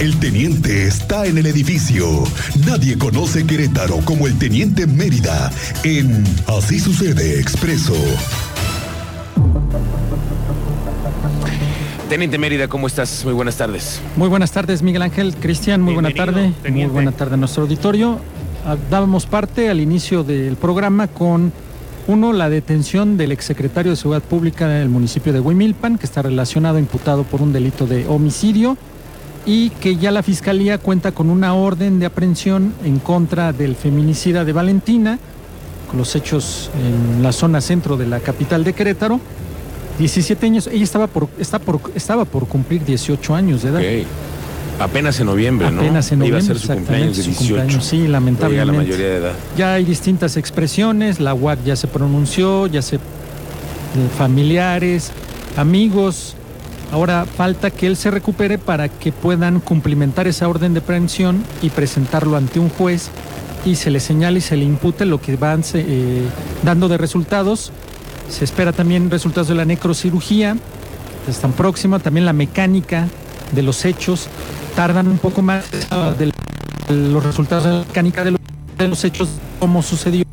El teniente está en el edificio. Nadie conoce Querétaro como el teniente Mérida en Así sucede expreso. Teniente Mérida, ¿cómo estás? Muy buenas tardes. Muy buenas tardes, Miguel Ángel. Cristian, muy buena tarde. Muy buena tarde a nuestro auditorio. Ah, dábamos parte al inicio del programa con, uno, la detención del exsecretario de Seguridad Pública del municipio de Huimilpan, que está relacionado, imputado por un delito de homicidio, y que ya la Fiscalía cuenta con una orden de aprehensión en contra del feminicida de Valentina, con los hechos en la zona centro de la capital de Querétaro 17 años, ella estaba por, está por, estaba por cumplir 18 años de edad. Ok. Apenas en noviembre, ¿no? Apenas en Iba noviembre, a ser su cumpleaños de su 18. cumpleaños, sí, lamentablemente. la mayoría de edad. Ya hay distintas expresiones, la UAC ya se pronunció, ya se... eh, familiares, amigos. Ahora falta que él se recupere para que puedan cumplimentar esa orden de aprehensión y presentarlo ante un juez y se le señale y se le impute lo que van eh, dando de resultados. Se espera también resultados de la necrocirugía, están próxima, también la mecánica de los hechos. Tardan un poco más ah, de los resultados de la mecánica de los, de los hechos, cómo sucedió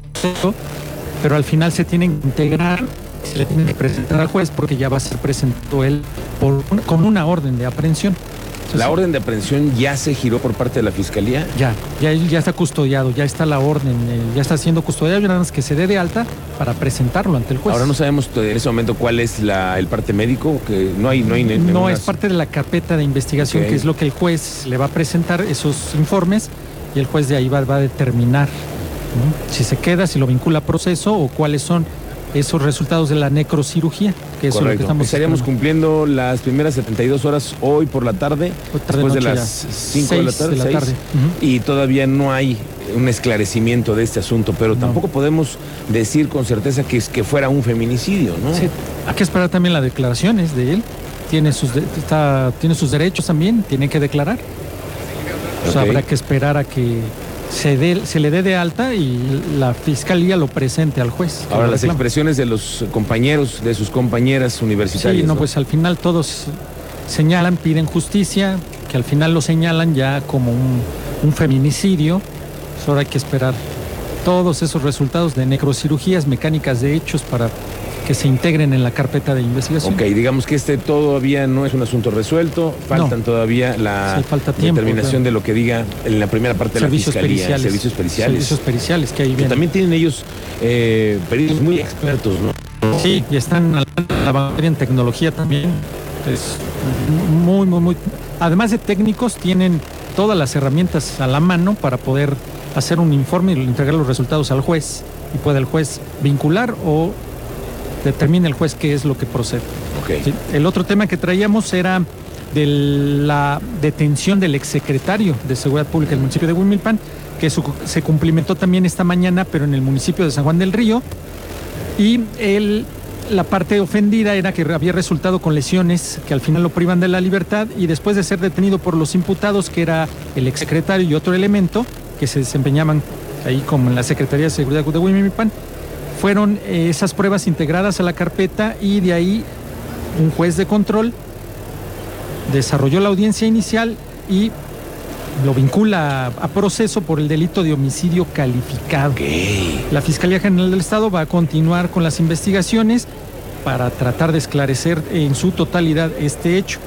pero al final se tienen que integrar, se le tiene que presentar al juez porque ya va a ser presentado él por un- con una orden de aprehensión. Entonces, La orden de aprehensión ya se giró por parte de la Fiscalía. ya, ya, ya está custodiado, ya está la orden, eh, ya está siendo custodiado, nada más que se dé de alta para presentarlo ante el juez. Ahora no sabemos en ese momento cuál es la, el parte médico, que no hay... No, hay No es parte de la carpeta de investigación, que es lo que el juez le va a presentar, esos informes, y el juez de ahí va, va a determinar ¿no? si se queda, si lo vincula a proceso o cuáles son esos resultados de la necrocirugía, que eso es lo que estamos Estaríamos esperando. cumpliendo las primeras 72 horas hoy por la tarde, tarde, después de las ya. 5 de la tarde, de la y todavía no hay un esclarecimiento de este asunto, pero No. tampoco podemos decir con certeza que, es, que fuera un feminicidio, ¿no? Sí, hay que esperar también las declaraciones de él. Tiene sus, de- está- tiene sus derechos también, tiene que declarar. O sea, Ok. habrá que esperar a que se, dé- se le dé de alta y la fiscalía lo presente al juez. Ahora, las expresiones de los compañeros, de sus compañeras universitarias. Sí, no, ¿no? pues al final todos señalan, piden justicia, que al final lo señalan ya como un, un feminicidio. Pues ahora hay que esperar todos esos resultados de necrocirugías, mecánicas de hechos para que se integren en la carpeta de investigación. Ok, digamos que este todavía no es un asunto resuelto, faltan No. todavía la Sí, falta tiempo, determinación claro. de lo que diga en la primera parte de la servicios fiscalía, periciales. servicios periciales. Servicios periciales que ahí que vienen. también tienen ellos eh, peritos muy expertos, ¿no? Sí, y están a la vanguardia en tecnología también. Es muy, muy, muy. Además de técnicos, tienen todas las herramientas a la mano para poder hacer un informe y entregar los resultados al juez. Y puede el juez vincular o determine el juez qué es lo que procede. Sí, El otro tema que traíamos era de la detención del exsecretario de Seguridad Pública del municipio de Huimilpan, que su- se cumplimentó también esta mañana, pero en el municipio de San Juan del Río. Y él, la parte ofendida era que había resultado con lesiones que al final lo privan de la libertad y después de ser detenido por los imputados, que era el exsecretario y otro elemento, que se desempeñaban ahí como en la Secretaría de Seguridad de Huimilpan, fueron eh, esas pruebas integradas a la carpeta y de ahí un juez de control desarrolló la audiencia inicial y lo vincula a, proceso por el delito de homicidio calificado. La Fiscalía General del Estado va a continuar con las investigaciones para tratar de esclarecer en su totalidad este hecho.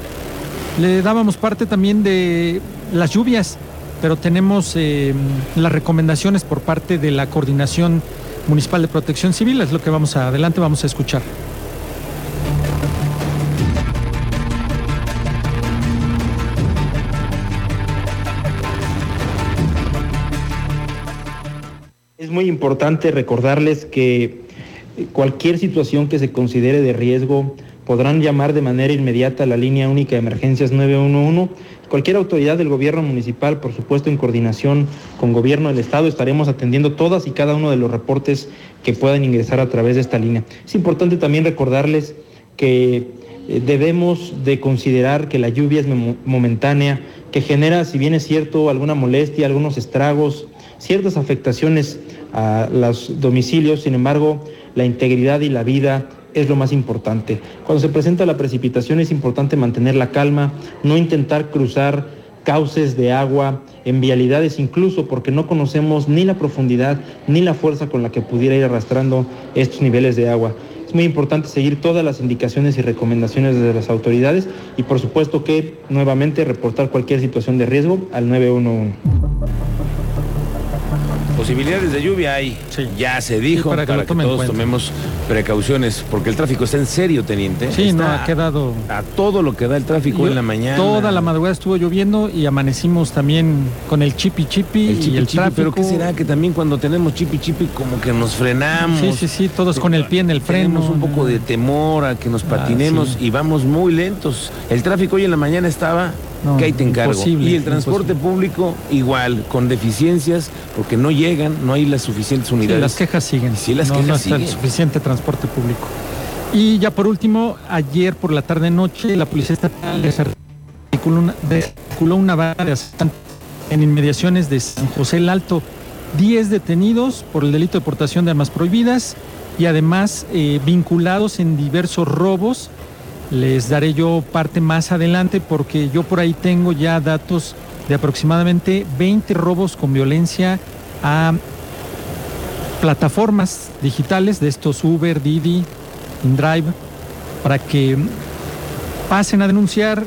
Le dábamos parte también de las lluvias, pero tenemos eh, las recomendaciones por parte de la Coordinación Municipal de Protección Civil, es lo que vamos a, adelante vamos a escuchar. Es muy importante recordarles que cualquier situación que se considere de riesgo podrán llamar de manera inmediata a la línea única de emergencias 911. Cualquier autoridad del gobierno municipal, por supuesto en coordinación con gobierno del estado, estaremos atendiendo todas y cada uno de los reportes que puedan ingresar a través de esta línea. Es importante también recordarles que eh, debemos de considerar que la lluvia es mom- momentánea, que genera, si bien es cierto, alguna molestia, algunos estragos, ciertas afectaciones a los domicilios, sin embargo, la integridad y la vida es lo más importante. Cuando se presenta la precipitación es importante mantener la calma, no intentar cruzar cauces de agua, en vialidades incluso, porque no conocemos ni la profundidad ni la fuerza con la que pudiera ir arrastrando estos niveles de agua. Es muy importante seguir todas las indicaciones y recomendaciones de las autoridades y por supuesto que nuevamente reportar cualquier situación de riesgo al 911. Posibilidades de lluvia hay. Ya se dijo para que, todos tomemos precauciones, porque el tráfico está en serio, teniente. Sí, no, ha quedado. A todo lo que da el tráfico en la mañana. Toda la madrugada estuvo lloviendo y amanecimos también con el chipi chipi el y el tráfico. Pero ¿qué será que también cuando tenemos chipi chipi como que nos frenamos? Sí, sí, sí, todos con el pie en el freno. Tenemos un poco de temor a que nos ah, patinemos y vamos muy lentos. El tráfico hoy en la mañana estaba que ahí te encargo. Y el transporte público igual, con deficiencias, porque no llegan, no hay las suficientes unidades. Sí, las quejas siguen. Sí, las no, quejas no está el suficiente transporte público. Y ya por último, ayer por la tarde noche, la Policía Estatal desarticuló una barra de en inmediaciones de San José el Alto. 10 detenidos por el delito de portación de armas prohibidas y además eh, vinculados en diversos robos les daré yo parte más adelante porque yo por ahí tengo ya datos de aproximadamente 20 robos con violencia a plataformas digitales de estos Uber, Didi, InDrive, para que pasen a denunciar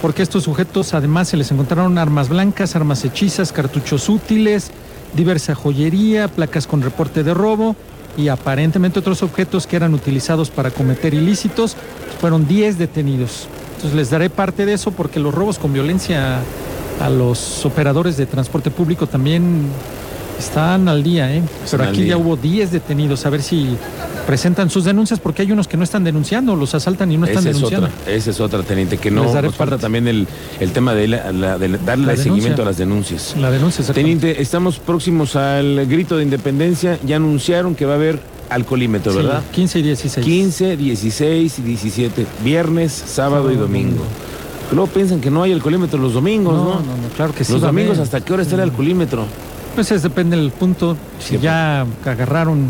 porque estos sujetos además se les encontraron armas blancas, armas hechizas, cartuchos útiles, diversa joyería, placas con reporte de robo y aparentemente otros objetos que eran utilizados para cometer ilícitos. Fueron 10 detenidos. Entonces les daré parte de eso porque los robos con violencia a los operadores de transporte público también están al día, ¿eh? Pero aquí ya hubo 10 detenidos. A ver si presentan sus denuncias porque hay unos que no están denunciando, los asaltan y no están denunciando. esa es otra, teniente, que no nos falta también el, tema de, darle seguimiento a las denuncias. La denuncia, Teniente, estamos próximos al grito de independencia. Ya anunciaron que va a haber alcoholímetro, ¿verdad? 15 y 16. 15, 16 y 17. Viernes, sábado y domingo. Luego piensan que no hay alcoholímetro los domingos, ¿no? No, no, claro que sí. Los domingos, ¿hasta qué hora está el alcoholímetro? Pues es, depende del punto. Si ya agarraron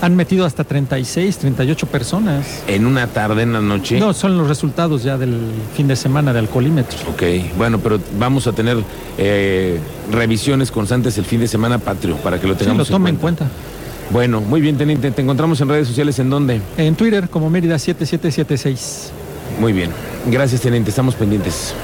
han metido hasta 36, 38 personas. ¿En una tarde, en la noche? No, son los resultados ya del fin de semana de alcoholímetros. Ok, bueno, pero vamos a tener eh, revisiones constantes el fin de semana patrio para que lo tengamos sí, lo tomen en cuenta. Bueno, muy bien, teniente. ¿Te encontramos en redes sociales en dónde? En Twitter como Mérida 7776. Muy bien. Gracias, teniente. Estamos pendientes.